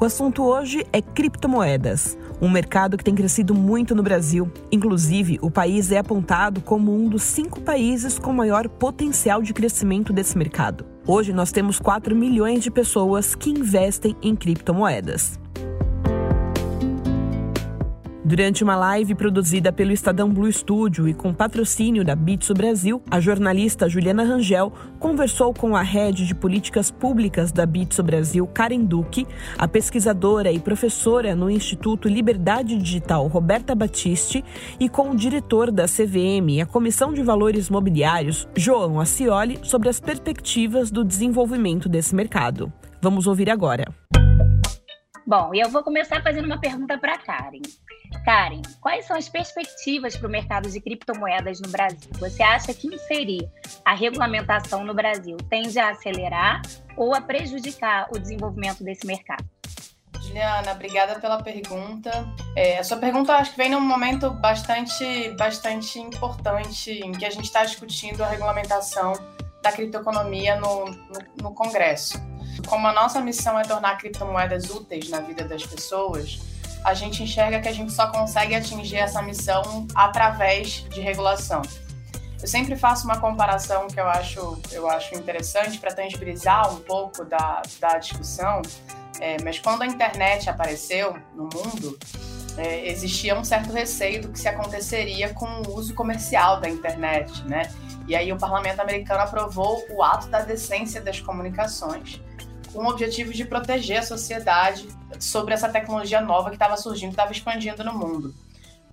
O assunto hoje é criptomoedas, um mercado que tem crescido muito no Brasil. Inclusive, o país é apontado como um dos cinco países com maior potencial de crescimento desse mercado. Hoje nós temos 4 milhões de pessoas que investem em criptomoedas. Durante uma live produzida pelo Estadão Blue Studio e com patrocínio da Bitso Brasil, a jornalista Juliana Rangel conversou com a head de políticas públicas da Bitso Brasil, Karen Duque, a pesquisadora e professora no Instituto Liberdade Digital, Roberta Batiste, e com o diretor da CVM, a Comissão de Valores Mobiliários, João Acioli, sobre as perspectivas do desenvolvimento desse mercado. Vamos ouvir agora. Bom, eu vou começar fazendo uma pergunta para a Karen. Karen, quais são as perspectivas para o mercado de criptomoedas no Brasil? Você acha que inserir a regulamentação no Brasil tende a acelerar ou a prejudicar o desenvolvimento desse mercado? Juliana, obrigada pela pergunta. É, a sua pergunta acho que vem num momento bastante, bastante importante em que a gente está discutindo a regulamentação da criptoeconomia no, no, no Congresso. Como a nossa missão é tornar criptomoedas úteis na vida das pessoas, a gente enxerga que a gente só consegue atingir essa missão através de regulação. Eu sempre faço uma comparação que eu acho, eu acho interessante para tangibilizar um pouco da, da discussão, é, mas quando a internet apareceu no mundo, é, existia um certo receio do que se aconteceria com o uso comercial da internet, né? E aí o parlamento americano aprovou o ato da decência das comunicações, com o objetivo de proteger a sociedade sobre essa tecnologia nova que estava surgindo, estava expandindo no mundo.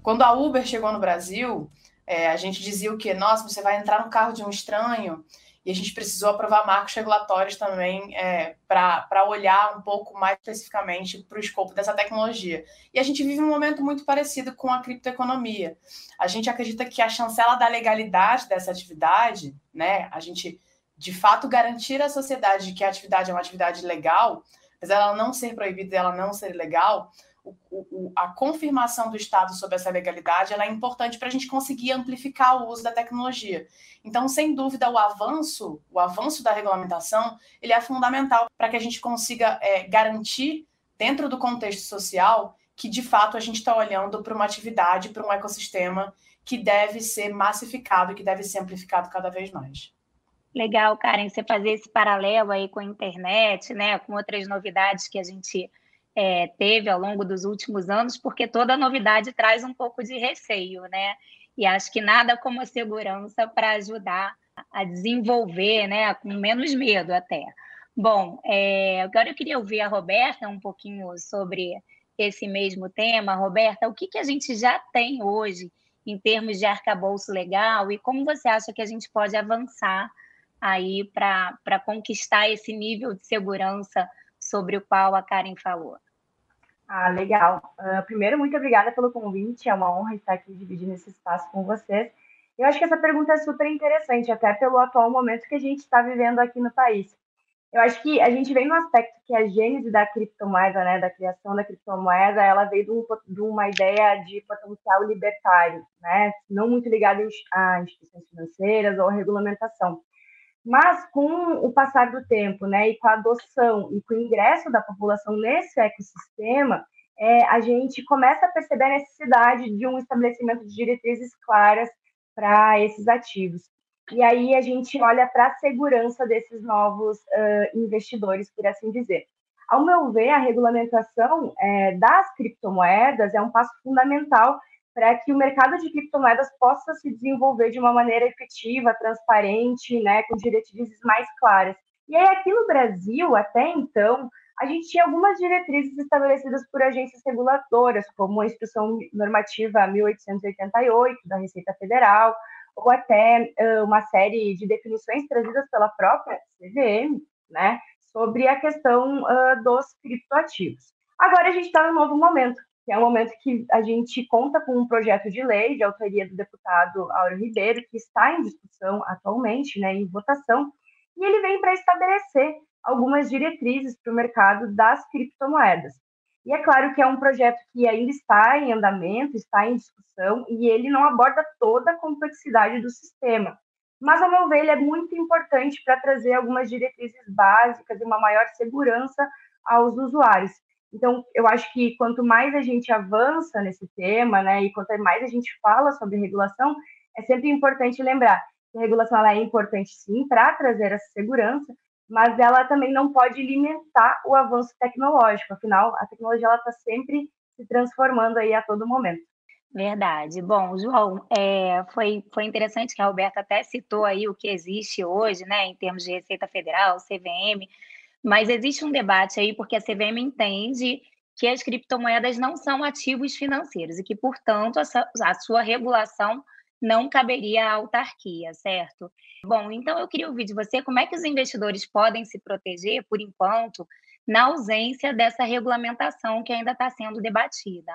Quando a Uber chegou no Brasil, é, a gente dizia o quê? Nossa, você vai entrar no carro de um estranho e a gente precisou aprovar marcos regulatórios também é, para olhar um pouco mais especificamente para o escopo dessa tecnologia. E a gente vive um momento muito parecido com a criptoeconomia. A gente acredita que a chancela da legalidade dessa atividade, né, a gente de fato garantir à sociedade que a atividade é uma atividade legal, mas ela não ser proibida ela não ser legal, o, o, a confirmação do Estado sobre essa legalidade ela é importante para a gente conseguir amplificar o uso da tecnologia. Então, sem dúvida, o avanço, o avanço da regulamentação, ele é fundamental para que a gente consiga é, garantir, dentro do contexto social, que de fato a gente está olhando para uma atividade, para um ecossistema que deve ser massificado, que deve ser amplificado cada vez mais. Legal, Karen, você fazer esse paralelo aí com a internet, né, com outras novidades que a gente é, teve ao longo dos últimos anos, porque toda novidade traz um pouco de receio, né? E acho que nada como a segurança para ajudar a desenvolver, né, com menos medo até. Bom, é, agora eu queria ouvir a Roberta um pouquinho sobre esse mesmo tema. Roberta, o que, que a gente já tem hoje em termos de arcabouço legal e como você acha que a gente pode avançar aí para conquistar esse nível de segurança sobre o qual a Karen falou. Ah, legal. Uh, primeiro, muito obrigada pelo convite. É uma honra estar aqui dividindo esse espaço com vocês. Eu acho que essa pergunta é super interessante, até pelo atual momento que a gente está vivendo aqui no país. Eu acho que a gente vem no aspecto que a gênese da criptomoeda, né, da criação da criptomoeda, ela veio de, um, uma ideia de potencial libertário, né, não muito ligada a instituições financeiras ou regulamentação. Mas com o passar do tempo, né, e com a adoção e com o ingresso da população nesse ecossistema, é, a gente começa a perceber a necessidade de um estabelecimento de diretrizes claras para esses ativos. E aí a gente olha para a segurança desses novos uh, investidores, por assim dizer. Ao meu ver, a regulamentação é, das criptomoedas é um passo fundamental para que o mercado de criptomoedas possa se desenvolver de uma maneira efetiva, transparente, né, com diretrizes mais claras. E aí, aqui no Brasil, até então, a gente tinha algumas diretrizes estabelecidas por agências reguladoras, como a Instrução Normativa 1888 da Receita Federal, ou até uh, uma série de definições trazidas pela própria CVM, né, sobre a questão uh, dos criptoativos. Agora a gente está num novo momento, que é um momento que a gente conta com um projeto de lei de autoria do deputado Áureo Ribeiro, que está em discussão atualmente, né, em votação, e ele vem para estabelecer algumas diretrizes para o mercado das criptomoedas. E é claro que é um projeto que ainda está em andamento, está em discussão, e ele não aborda toda a complexidade do sistema. Mas, ao meu ver, ele é muito importante para trazer algumas diretrizes básicas e uma maior segurança aos usuários. Então, eu acho que quanto mais a gente avança nesse tema, né, e quanto mais a gente fala sobre regulação, é sempre importante lembrar que a regulação ela é importante sim para trazer essa segurança, mas ela também não pode limitar o avanço tecnológico. Afinal, a tecnologia está sempre se transformando aí a todo momento. Verdade. Bom, João, é, foi, foi interessante que a Roberta até citou aí o que existe hoje, né, em termos de Receita Federal, CVM, mas existe um debate aí porque a CVM entende que as criptomoedas não são ativos financeiros e que, portanto, a, sua regulação não caberia à autarquia, certo? Bom, então eu queria ouvir de você como é que os investidores podem se proteger, por enquanto, na ausência dessa regulamentação que ainda está sendo debatida.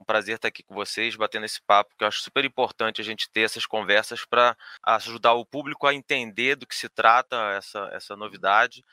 Um prazer estar aqui com vocês, batendo esse papo, que eu acho super importante a gente ter essas conversas para ajudar o público a entender do que se trata essa, essa novidade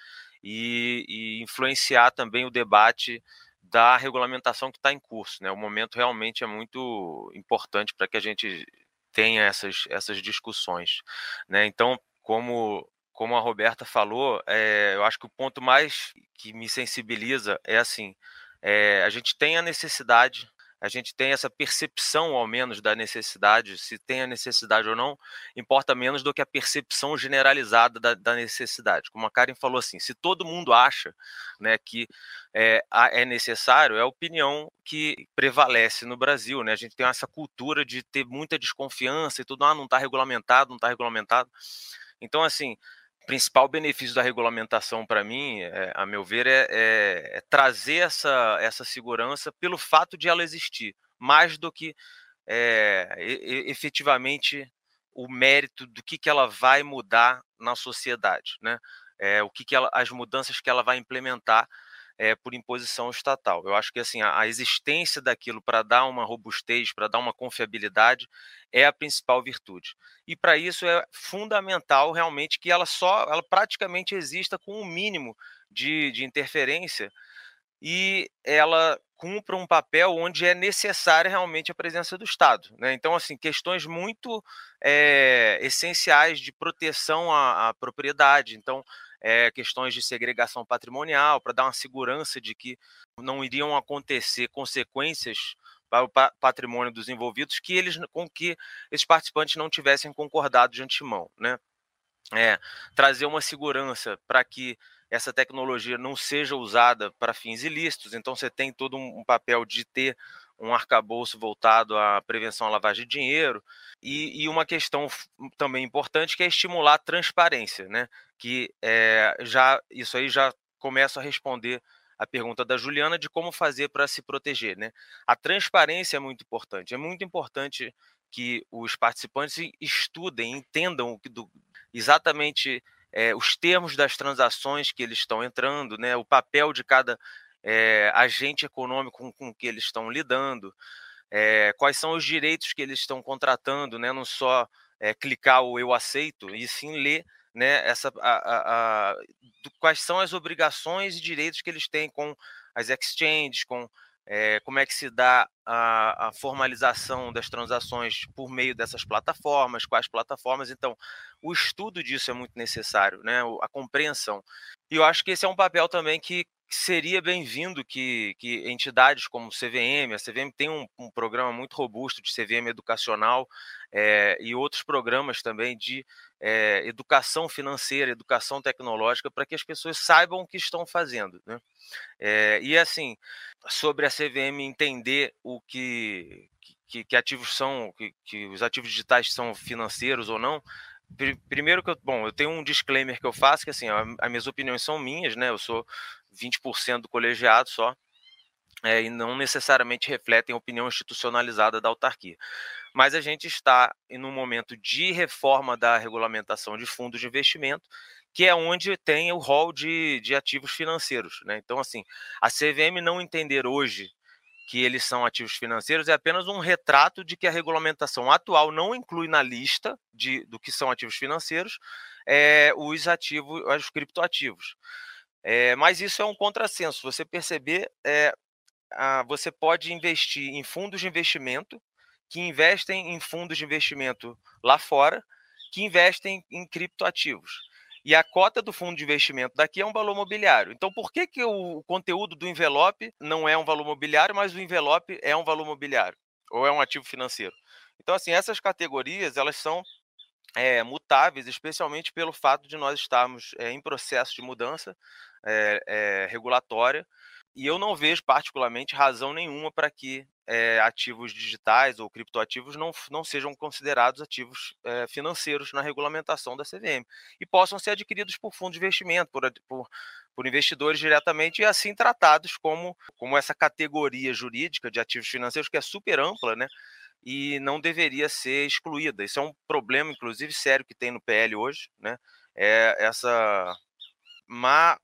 e, e influenciar também o debate da regulamentação que está em curso. Né? O momento realmente é muito importante para que a gente tenha essas, essas discussões. Né? Então, como, como a Roberta falou, é, eu acho que o ponto mais que me sensibiliza é assim: é, a gente tem a necessidade a gente tem essa percepção, ao menos, da necessidade, se tem a necessidade ou não, importa menos do que a percepção generalizada da, da necessidade. Como a Karen falou assim, se todo mundo acha né, que é, é necessário, é a opinião que prevalece no Brasil. Né? A gente tem essa cultura de ter muita desconfiança e tudo, ah, não está regulamentado, não está regulamentado. Então, assim, principal benefício da regulamentação para mim, é, a meu ver, é, é, é, trazer essa, essa segurança pelo fato de ela existir, mais do que é, efetivamente o mérito do que, que ela vai mudar na sociedade, né? É, o que, que ela, as mudanças que ela vai implementar é, por imposição estatal. Eu acho que assim a, a existência daquilo para dar uma robustez, para dar uma confiabilidade, é a principal virtude. E para isso é fundamental realmente que ela só, ela praticamente exista com o um mínimo de, de interferência e ela cumpra um papel onde é necessária realmente a presença do Estado. Né? Então, assim, questões muito é, essenciais de proteção à, à propriedade. Então, é, questões de segregação patrimonial, para dar uma segurança de que não iriam acontecer consequências para o patrimônio dos envolvidos que eles com que esses participantes não tivessem concordado de antemão, né? É, trazer uma segurança para que essa tecnologia não seja usada para fins ilícitos, então você tem todo um papel de ter um arcabouço voltado à prevenção à lavagem de dinheiro e, e, uma questão também importante que é estimular a transparência, né? Que é, já isso aí já começa a responder a pergunta da Juliana de como fazer para se proteger, né? A transparência é muito importante. É muito importante que os participantes estudem, entendam do, exatamente é, os termos das transações que eles estão entrando, né? O papel de cada é, agente econômico com, com que eles estão lidando, é, quais são os direitos que eles estão contratando, né? não só clicar o eu aceito, e sim ler né, essa, a, a, a, quais são as obrigações e direitos que eles têm com as exchanges, com como é que se dá a, a, formalização das transações por meio dessas plataformas, quais plataformas. Então, o estudo disso é muito necessário, né? a compreensão. E eu acho que esse é um papel também que seria bem-vindo que, que entidades como o CVM, a CVM tem um, um programa muito robusto de CVM educacional é, e outros programas também de é, educação financeira, educação tecnológica, para que as pessoas saibam o que estão fazendo. Né? É, e assim, sobre a CVM entender o que, que, que ativos são, que, que os ativos digitais são financeiros ou não, primeiro que eu, bom, eu tenho um disclaimer que eu faço que assim, as minhas opiniões são minhas, né? Eu sou 20% do colegiado só, é, e não necessariamente refletem a opinião institucionalizada da autarquia. Mas a gente está em um momento de reforma da regulamentação de fundos de investimento, que é onde tem o rol de, de ativos financeiros. Né? Então, assim, a CVM não entender hoje que eles são ativos financeiros é apenas um retrato de que a regulamentação atual não inclui na lista de, do que são ativos financeiros é, os ativos, os criptoativos. É, mas isso é um contrassenso. Você perceber, é, a, você pode investir em fundos de investimento que investem em fundos de investimento lá fora, que investem em criptoativos. E a cota do fundo de investimento daqui é um valor mobiliário. Então, por que, que o conteúdo do envelope não é um valor mobiliário, mas o envelope é um valor mobiliário? Ou é um ativo financeiro? Então, assim, essas categorias, elas são é, mutáveis, especialmente pelo fato de nós estarmos é, em processo de mudança é, regulatória, e eu não vejo particularmente razão nenhuma para que ativos digitais ou criptoativos não, não sejam considerados ativos financeiros na regulamentação da CVM e possam ser adquiridos por fundo de investimento, por, por, por investidores diretamente e assim tratados como, como essa categoria jurídica de ativos financeiros que é super ampla, né? e não deveria ser excluída. Isso é um problema, inclusive, sério que tem no PL hoje, né? É essa má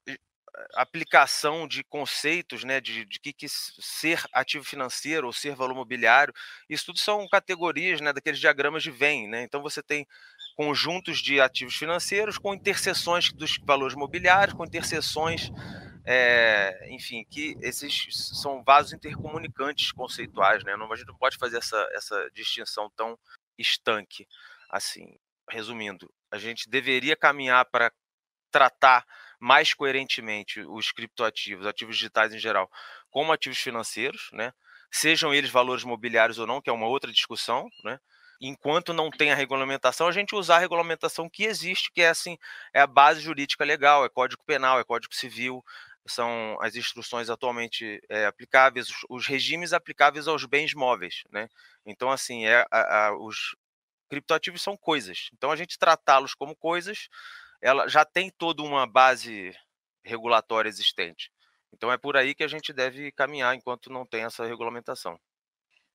aplicação de conceitos, né, de, de que, que ser ativo financeiro ou ser valor mobiliário, isso tudo são categorias, né, daqueles diagramas de Venn, né? Então você tem conjuntos de ativos financeiros com interseções dos valores mobiliários, com interseções é, enfim, que esses são vasos intercomunicantes conceituais, né? Não, a gente não pode fazer essa, essa distinção tão estanque assim. Resumindo, a gente deveria caminhar para tratar mais coerentemente os criptoativos, ativos digitais em geral, como ativos financeiros, né? Sejam eles valores mobiliários ou não, que é uma outra discussão, né? enquanto não tem a regulamentação, a gente usar a regulamentação que existe, que é assim, é a base jurídica legal, é Código Penal, é Código Civil, são as instruções atualmente é, aplicáveis, os, os, regimes aplicáveis aos bens móveis, né? Então, assim, é, a, a, os criptoativos são coisas. Então, a gente tratá-los como coisas, ela já tem toda uma base regulatória existente. Então, é por aí que a gente deve caminhar enquanto não tem essa regulamentação.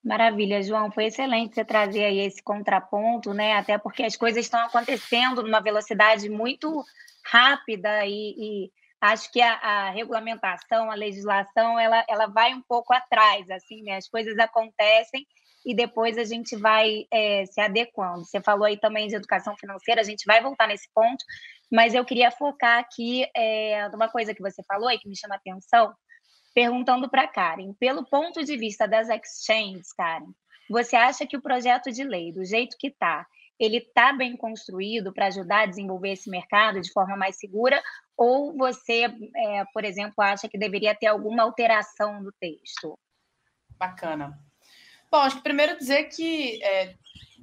Maravilha, João. Foi excelente você trazer aí esse contraponto, né? Até porque as coisas estão acontecendo numa velocidade muito rápida e, e acho que a, a, regulamentação, a legislação, ela, ela vai um pouco atrás, assim, né? As coisas acontecem e depois a gente vai é, se adequando. Você falou aí também de educação financeira, a gente vai voltar nesse ponto, mas eu queria focar aqui é, numa coisa que você falou e que me chama a atenção, perguntando para Karen, pelo ponto de vista das exchanges, Karen, você acha que o projeto de lei, do jeito que está, ele está bem construído para ajudar a desenvolver esse mercado de forma mais segura? Ou você, é, por exemplo, acha que deveria ter alguma alteração no texto? Bacana. Bom, acho que primeiro dizer que é,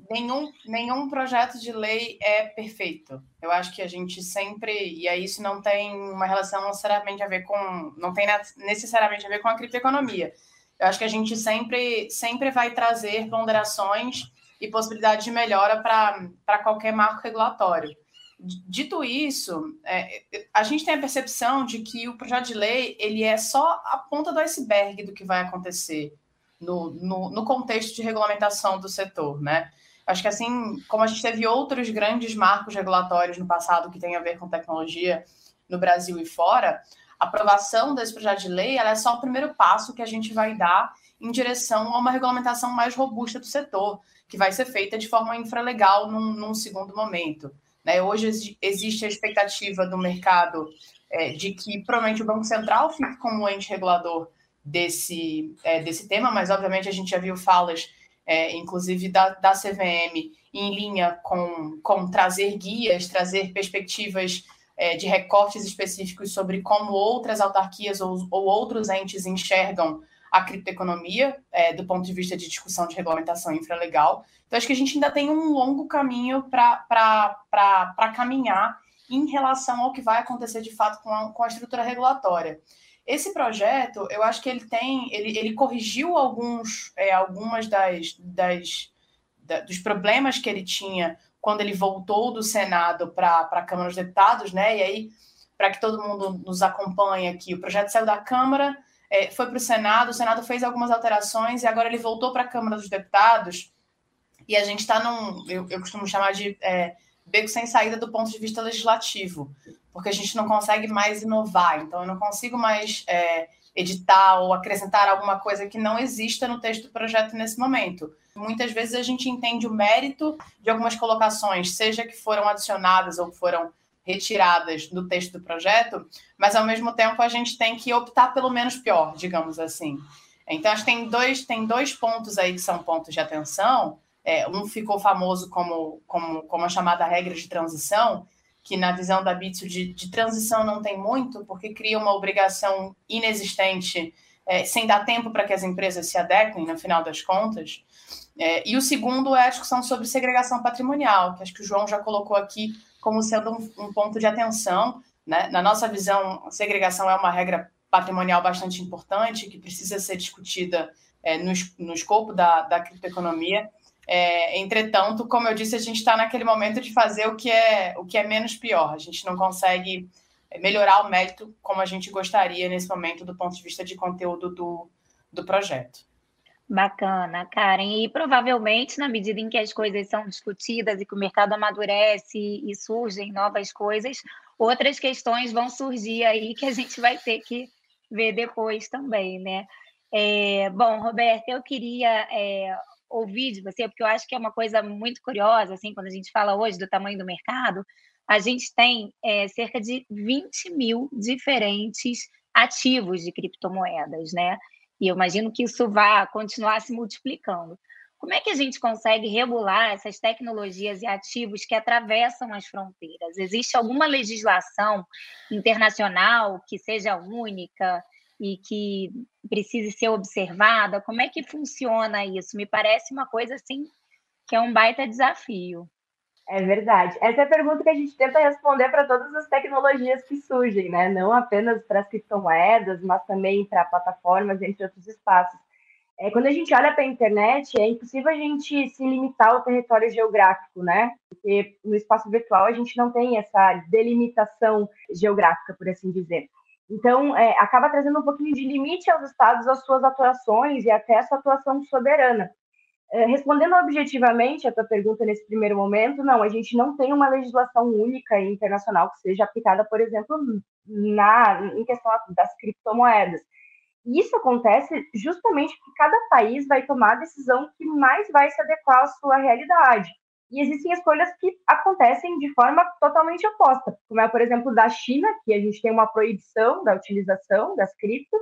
nenhum, nenhum projeto de lei é perfeito. Eu acho que a gente sempre, e aí isso não tem uma relação necessariamente a ver com, não tem necessariamente a ver com a criptoeconomia. Eu acho que a gente sempre, sempre vai trazer ponderações e possibilidade de melhora para qualquer marco regulatório. Dito isso, é, a gente tem a percepção de que o projeto de lei ele é só a ponta do iceberg do que vai acontecer no, no, no contexto de regulamentação do setor, né? Acho que assim, como a gente teve outros grandes marcos regulatórios no passado que tem a ver com tecnologia no Brasil e fora, a aprovação desse projeto de lei é só o primeiro passo que a gente vai dar em direção a uma regulamentação mais robusta do setor, que vai ser feita de forma infralegal num, num segundo momento. Né? Hoje existe a expectativa do mercado é, de que provavelmente o Banco Central fique como ente regulador desse, é, desse tema, mas obviamente a gente já viu falas, é, inclusive da, da CVM, em linha com, com trazer guias, trazer perspectivas é, de recortes específicos sobre como outras autarquias ou, ou outros entes enxergam a criptoeconomia, é, do ponto de vista de discussão de regulamentação infralegal. Então, acho que a gente ainda tem um longo caminho para caminhar em relação ao que vai acontecer de fato com a, com a estrutura regulatória. Esse projeto, eu acho que ele tem, ele, ele corrigiu alguns, é, algumas das, das da, dos problemas que ele tinha quando ele voltou do Senado para a Câmara dos Deputados, né? E aí, para que todo mundo nos acompanhe aqui, o projeto saiu da Câmara, é, foi para o Senado, o Senado fez algumas alterações e agora ele voltou para a Câmara dos Deputados. E a gente está num, eu, eu, costumo chamar de é, beco sem saída do ponto de vista legislativo, porque a gente não consegue mais inovar. Então, eu não consigo mais é, editar ou acrescentar alguma coisa que não exista no texto do projeto nesse momento. Muitas vezes a gente entende o mérito de algumas colocações, seja que foram adicionadas ou foram retiradas do texto do projeto, mas ao mesmo tempo a gente tem que optar pelo menos pior, digamos assim. Então, acho que tem dois, tem dois pontos aí que são pontos de atenção. É, um ficou famoso como, como, como a chamada regra de transição, que na visão da Bitso de, de transição não tem muito, porque cria uma obrigação inexistente, é, sem dar tempo para que as empresas se adequem, no final das contas. É, e o segundo é a discussão sobre segregação patrimonial, que acho que o João já colocou aqui como sendo um, um ponto de atenção. Né? Na nossa visão, segregação é uma regra patrimonial bastante importante, que precisa ser discutida é, no, no escopo da, da criptoeconomia. É, entretanto, como eu disse, a gente está naquele momento de fazer o que é o que é menos pior. A gente não consegue melhorar o mérito como a gente gostaria nesse momento do ponto de vista de conteúdo do, do projeto. Bacana, Karen. E provavelmente, na medida em que as coisas são discutidas e que o mercado amadurece e surgem novas coisas, outras questões vão surgir aí que a gente vai ter que ver depois também, né? É, bom, Roberta, eu queria é, ouvir de você, porque eu acho que é uma coisa muito curiosa, assim, quando a gente fala hoje do tamanho do mercado, a gente tem é, cerca de 20 mil diferentes ativos de criptomoedas, né? E eu imagino que isso vá continuar se multiplicando. Como é que a gente consegue regular essas tecnologias e ativos que atravessam as fronteiras? Existe alguma legislação internacional que seja única e que precise ser observada? Como é que funciona isso? Me parece uma coisa assim que é um baita desafio. É verdade. Essa é a pergunta que a gente tenta responder para todas as tecnologias que surgem, né? Não apenas para as criptomoedas, mas também para plataformas, entre outros espaços. É, quando a gente olha para a internet, é impossível a gente se limitar ao território geográfico, né? Porque no espaço virtual a gente não tem essa delimitação geográfica, por assim dizer. Então, é, acaba trazendo um pouquinho de limite aos estados, às suas atuações e até a sua atuação soberana. É, respondendo objetivamente a tua pergunta nesse primeiro momento, não, a gente não tem uma legislação única e internacional que seja aplicada, por exemplo, na, em questão das criptomoedas. E isso acontece justamente porque cada país vai tomar a decisão que mais vai se adequar à sua realidade. E existem escolhas que acontecem de forma totalmente oposta, como é, por exemplo, da China, que a gente tem uma proibição da utilização das cripto,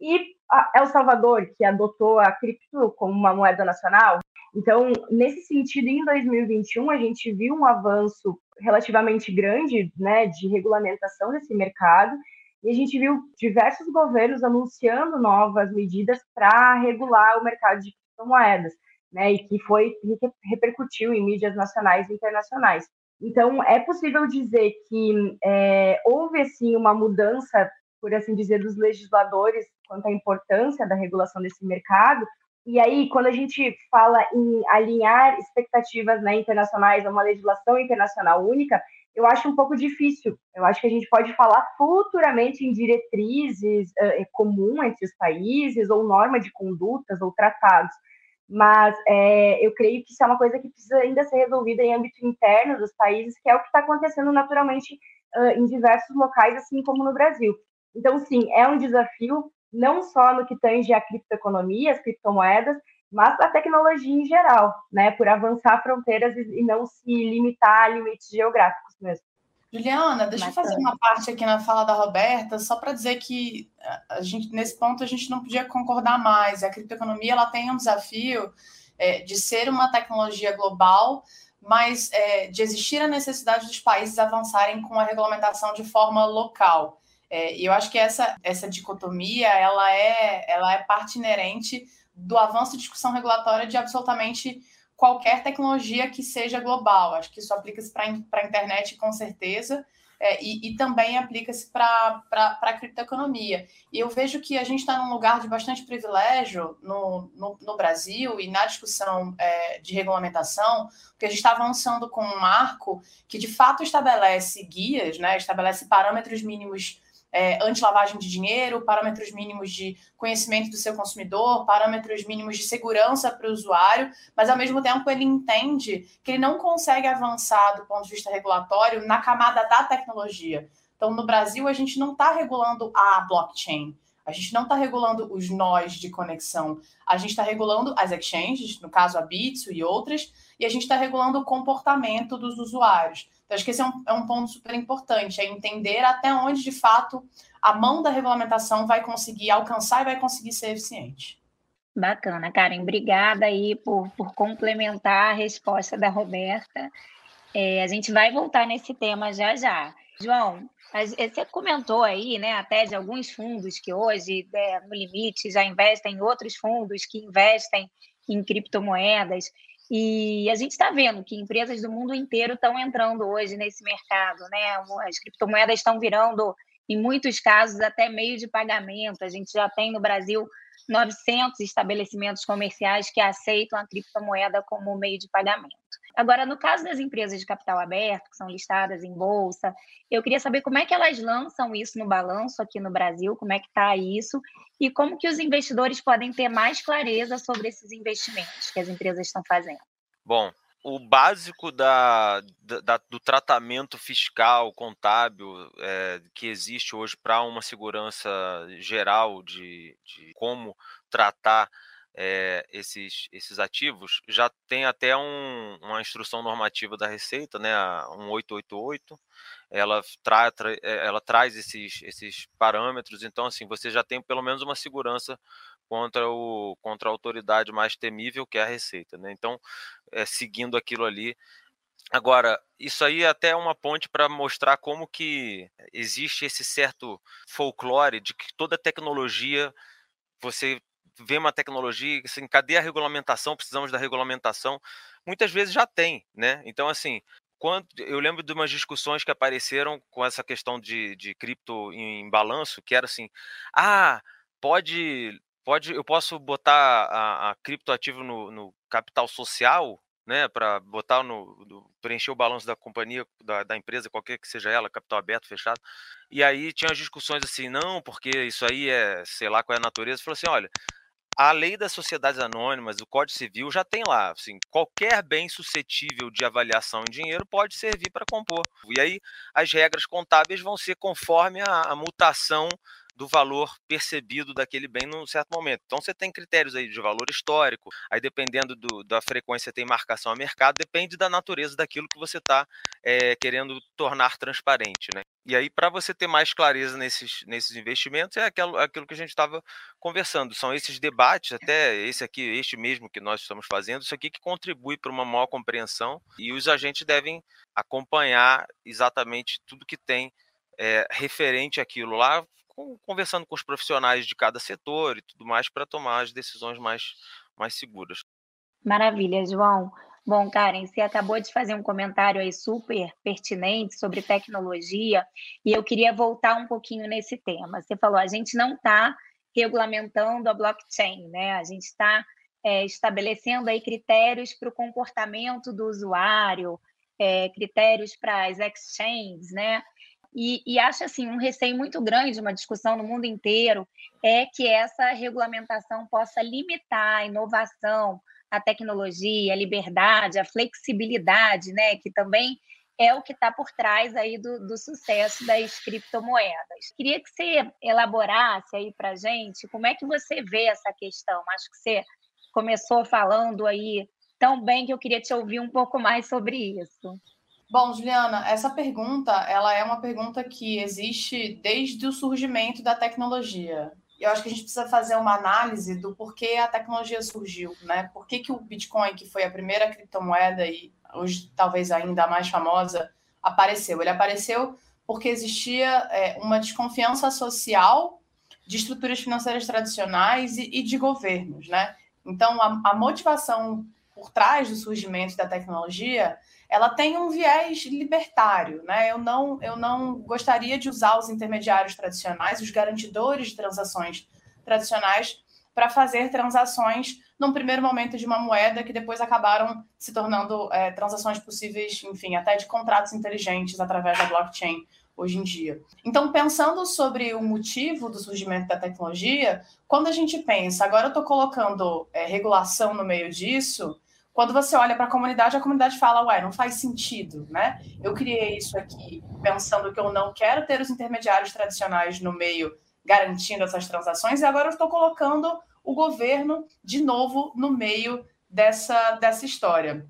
e El Salvador, que adotou a cripto como uma moeda nacional. Então, nesse sentido, em 2021, a gente viu um avanço relativamente grande né, de regulamentação desse mercado, e a gente viu diversos governos anunciando novas medidas para regular o mercado de criptomoedas, né, e que foi que repercutiu em mídias nacionais e internacionais. Então, é possível dizer que é, houve, assim, uma mudança, por assim dizer, dos legisladores quanto à importância da regulação desse mercado, e aí, quando a gente fala em alinhar expectativas né, internacionais a uma legislação internacional única, eu acho um pouco difícil. Eu acho que a gente pode falar futuramente em diretrizes uh, comum entre os países, ou norma de condutas, ou tratados. Mas é, eu creio que isso é uma coisa que precisa ainda ser resolvida em âmbito interno dos países, que é o que está acontecendo naturalmente uh, em diversos locais, assim como no Brasil. Então, sim, é um desafio, não só no que tange a criptoeconomia, as criptomoedas, mas a tecnologia em geral, né, por avançar fronteiras e não se limitar a limites geográficos mesmo. Juliana, deixa eu fazer uma parte aqui na fala da Roberta, só para dizer que a gente, nesse ponto a gente não podia concordar mais. A criptoeconomia ela tem um desafio é, de ser uma tecnologia global, mas é, de existir a necessidade dos países avançarem com a regulamentação de forma local. É, e eu acho que essa, essa dicotomia ela é, ela é parte inerente do avanço de discussão regulatória de absolutamente qualquer tecnologia que seja global. Acho que isso aplica-se para a internet com certeza, é, e, e, também aplica-se para a criptoeconomia. E eu vejo que a gente está num lugar de bastante privilégio no, no, no Brasil e na discussão é, de regulamentação, porque a gente está avançando com um marco que de fato estabelece guias, né, estabelece parâmetros mínimos é, anti-lavagem de dinheiro, parâmetros mínimos de conhecimento do seu consumidor, parâmetros mínimos de segurança para o usuário, mas ao mesmo tempo ele entende que ele não consegue avançar do ponto de vista regulatório na camada da tecnologia. Então, no Brasil, a gente não está regulando a blockchain, a gente não está regulando os nós de conexão, a gente está regulando as exchanges, no caso a Bitso e outras, e a gente está regulando o comportamento dos usuários. Então, acho que esse é um, é um ponto super importante, é entender até onde, de fato, a mão da regulamentação vai conseguir alcançar e vai conseguir ser eficiente. Bacana, Karen. Obrigada aí por, por complementar a resposta da Roberta. É, a gente vai voltar nesse tema já já. João, você comentou aí, né, até de alguns fundos que hoje, né, no limite, já investem em outros fundos que investem em criptomoedas. E a gente está vendo que empresas do mundo inteiro estão entrando hoje nesse mercado, né? As criptomoedas estão virando, em muitos casos, até meio de pagamento. A gente já tem no Brasil 900 estabelecimentos comerciais que aceitam a criptomoeda como meio de pagamento. Agora, no caso das empresas de capital aberto, que são listadas em bolsa, eu queria saber como é que elas lançam isso no balanço aqui no Brasil, como é que está isso, e como que os investidores podem ter mais clareza sobre esses investimentos que as empresas estão fazendo. Bom, o básico da, da, do tratamento fiscal, contábil é, que existe hoje para uma segurança geral de, de como tratar é, esses, esses ativos, já tem até um, uma instrução normativa da Receita, né, a 1888, ela, tra, tra, eh, ela traz esses, esses parâmetros, então assim, você já tem pelo menos uma segurança contra, o, contra a autoridade mais temível, que é a Receita. Né? Então, é, seguindo aquilo ali. Agora, isso aí é até uma ponte para mostrar como que existe esse certo folclore de que toda tecnologia, você vê uma tecnologia, assim, cadê a regulamentação? Precisamos da regulamentação. Muitas vezes já tem, né? Então, assim, quando eu lembro de umas discussões que apareceram com essa questão de, de cripto em, em balanço, que era assim, ah, pode pode, eu posso botar a, a criptoativo no, no capital social, né, para botar no, no, preencher o balanço da companhia, da, da, empresa, qualquer que seja ela, capital aberto, fechado. E aí tinha as discussões assim, não, porque isso aí é, sei lá qual é a natureza. Falou assim, olha, a lei das sociedades anônimas, o Código Civil já tem lá, assim, qualquer bem suscetível de avaliação em dinheiro pode servir para compor. E aí as regras contábeis vão ser conforme a, a mutação do valor percebido daquele bem num certo momento. Então você tem critérios aí de valor histórico, aí dependendo do, da frequência tem marcação a mercado, depende da natureza daquilo que você está é, eh, querendo tornar transparente, né? E aí, para você ter mais clareza nesses, nesses investimentos, é aquilo, aquilo que a gente estava conversando. São esses debates, até esse aqui, este mesmo que nós estamos fazendo, isso aqui que contribui para uma maior compreensão e os agentes devem acompanhar exatamente tudo que tem é, referente àquilo lá, conversando com os profissionais de cada setor e tudo mais para tomar as decisões mais, mais seguras. Maravilha, João. Bom, Karen, você acabou de fazer um comentário aí super pertinente sobre tecnologia e eu queria voltar um pouquinho nesse tema. Você falou, a gente não está regulamentando a blockchain, né? A gente está é, estabelecendo aí critérios para o comportamento do usuário, é, critérios para as exchanges, né? E, e acho assim um receio muito grande, uma discussão no mundo inteiro, é que essa regulamentação possa limitar a inovação, a tecnologia, a liberdade, a flexibilidade, né? Que também é o que está por trás aí do, do, sucesso das criptomoedas. Queria que você elaborasse aí para gente como é que você vê essa questão. Acho que você começou falando aí tão bem que eu queria te ouvir um pouco mais sobre isso. Bom, Juliana, essa pergunta ela é uma pergunta que existe desde o surgimento da tecnologia. Eu acho que a gente precisa fazer uma análise do porquê a tecnologia surgiu, né? Por que, que o Bitcoin, que foi a primeira criptomoeda e hoje talvez ainda mais famosa, apareceu? Ele apareceu porque existia é, uma desconfiança social de estruturas financeiras tradicionais e, e de governos, né? Então, a, a motivação por trás do surgimento da tecnologia ela tem um viés libertário, né? Eu não, eu não gostaria de usar os intermediários tradicionais, os garantidores de transações tradicionais, para fazer transações num primeiro momento de uma moeda que depois acabaram se tornando é, transações possíveis, enfim, até de contratos inteligentes através da blockchain hoje em dia. Então, pensando sobre o motivo do surgimento da tecnologia, quando a gente pensa, agora eu estou colocando é, regulação no meio disso, quando você olha para a comunidade, a comunidade fala, ué, não faz sentido, né? Eu criei isso aqui pensando que eu não quero ter os intermediários tradicionais no meio garantindo essas transações, e agora eu estou colocando o governo de novo no meio dessa, dessa história.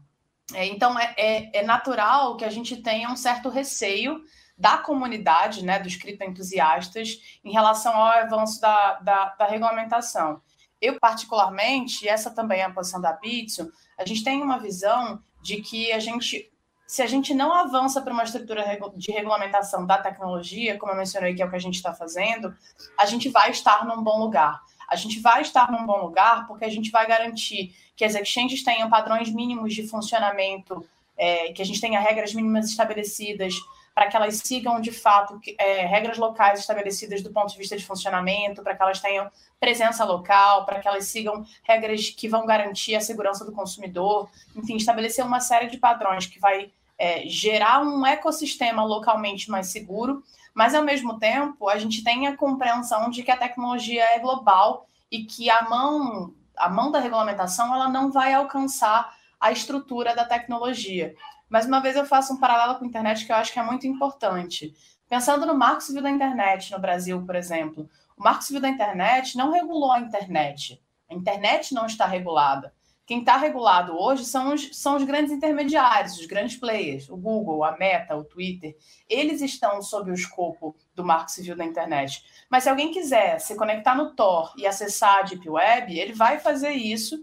É, então, é, é, é, natural que a gente tenha um certo receio da comunidade, né, dos criptoentusiastas, em relação ao avanço da, da, da regulamentação. Eu, particularmente, essa também é a posição da Bitso, a gente tem uma visão de que a gente se a gente não avança para uma estrutura de regulamentação da tecnologia, como eu mencionei que é o que a gente está fazendo, a gente vai estar num bom lugar. A gente vai estar num bom lugar porque a gente vai garantir que as exchanges tenham padrões mínimos de funcionamento, é, que a gente tenha regras mínimas estabelecidas para que elas sigam de fato é, regras locais estabelecidas do ponto de vista de funcionamento, para que elas tenham presença local, para que elas sigam regras que vão garantir a segurança do consumidor, enfim, estabelecer uma série de padrões que vai é, gerar um ecossistema localmente mais seguro, mas ao mesmo tempo a gente tem a compreensão de que a tecnologia é global e que a mão, a mão da regulamentação ela não vai alcançar a estrutura da tecnologia. Mas uma vez eu faço um paralelo com a internet que eu acho que é muito importante. Pensando no Marco Civil da Internet no Brasil, por exemplo, o Marco Civil da Internet não regulou a internet. A internet não está regulada. Quem está regulado hoje são os, são os grandes intermediários, os grandes players, o Google, a Meta, o Twitter. Eles estão sob o escopo do marco civil da internet. Mas se alguém quiser se conectar no Tor e acessar a Deep Web, ele vai fazer isso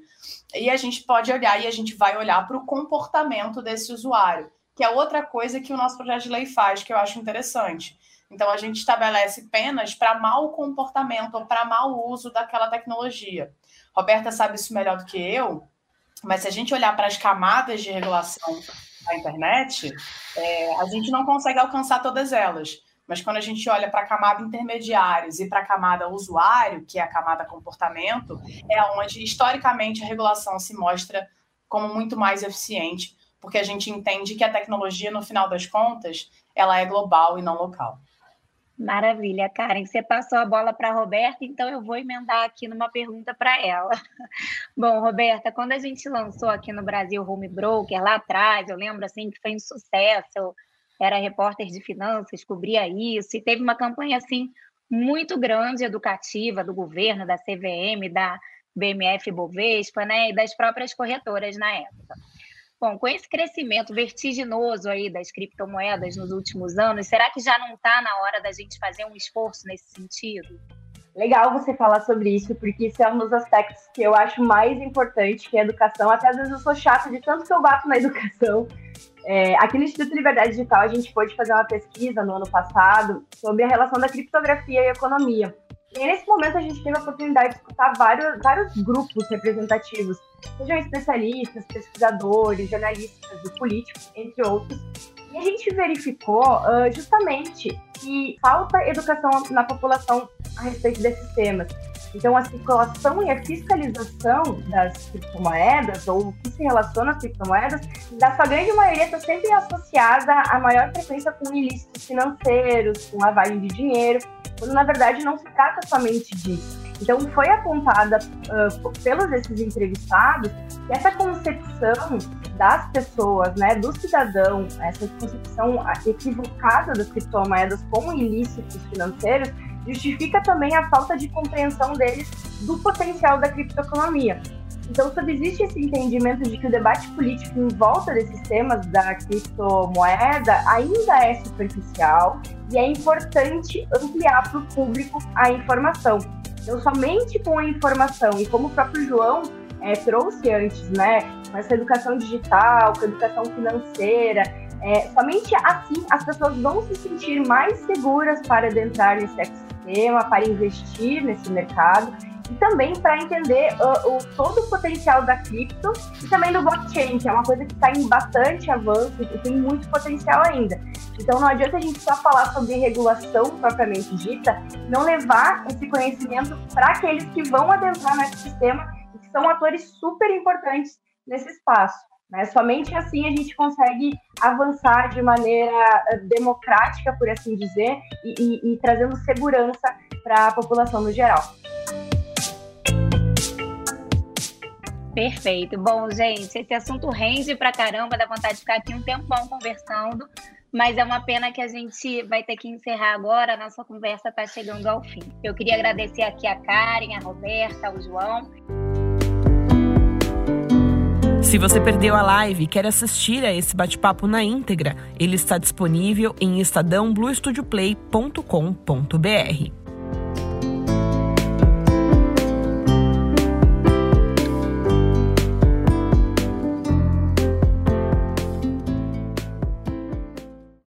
e a gente pode olhar e a gente vai olhar para o comportamento desse usuário, que é outra coisa que o nosso projeto de lei faz, que eu acho interessante. Então, a gente estabelece penas para mau comportamento ou para mau uso daquela tecnologia. Roberta sabe isso melhor do que eu, mas se a gente olhar para as camadas de regulação da internet, é, a gente não consegue alcançar todas elas. Mas quando a gente olha para a camada intermediários e para a camada usuário, que é a camada comportamento, é onde historicamente a regulação se mostra como muito mais eficiente, porque a gente entende que a tecnologia, no final das contas, ela é global e não local. Maravilha, Karen. Você passou a bola para a Roberta, então eu vou emendar aqui numa pergunta para ela. Bom, Roberta, quando a gente lançou aqui no Brasil Home Broker, lá atrás, eu lembro assim que foi um sucesso. Era repórter de finanças, cobria isso, e teve uma campanha assim muito grande educativa do governo, da CVM, da BMF Bovespa, né, e das próprias corretoras na época. Bom, com esse crescimento vertiginoso aí das criptomoedas nos últimos anos, será que já não está na hora da gente fazer um esforço nesse sentido? Legal você falar sobre isso, porque isso é um dos aspectos que eu acho mais importante, que a educação. Até às vezes eu sou chata de tanto que eu bato na educação. É, aqui no Instituto Liberdade Digital, a gente pôde fazer uma pesquisa no ano passado sobre a relação da criptografia e economia. E nesse momento a gente teve a oportunidade de escutar vários, vários grupos representativos, sejam especialistas, pesquisadores, jornalistas e políticos, entre outros. E a gente verificou uh, justamente que falta educação na população a respeito desses temas. Então, a circulação e a fiscalização das criptomoedas, ou o que se relaciona às criptomoedas, da sua grande maioria está sempre associada a maior frequência com ilícitos financeiros, com lavagem de dinheiro, quando na verdade não se trata somente disso. Então, foi apontada uh, pelos esses entrevistados que essa concepção das pessoas, né, do cidadão, essa concepção equivocada das criptomoedas como ilícitos financeiros, justifica também a falta de compreensão deles do potencial da criptoeconomia. Então, subsiste esse entendimento de que o debate político em volta desses temas da criptomoeda ainda é superficial e é importante ampliar para o público a informação. Então, somente com a informação, e como o próprio João é, trouxe antes, né, com essa educação digital, com a educação financeira, é, somente assim as pessoas vão se sentir mais seguras para adentrar nesse para investir nesse mercado e também para entender uh, o, todo o potencial da cripto e também do blockchain, que é uma coisa que está em bastante avanço e tem muito potencial ainda. Então não adianta a gente só falar sobre regulação propriamente dita, não levar esse conhecimento para aqueles que vão adentrar no ecossistema e que são atores super importantes nesse espaço. Né? Somente assim a gente consegue avançar de maneira eh, democrática, por assim dizer, e, e, e trazendo segurança para a população no geral. Perfeito. Bom, gente, esse assunto rende pra caramba, dá vontade de ficar aqui um tempão conversando, mas é uma pena que a gente vai ter que encerrar agora, a nossa conversa está chegando ao fim. Eu queria agradecer aqui a Karen, a Roberta, o João. Se você perdeu a live e quer assistir a esse bate-papo na íntegra, ele está disponível em estadãobluestudioplay.com.br.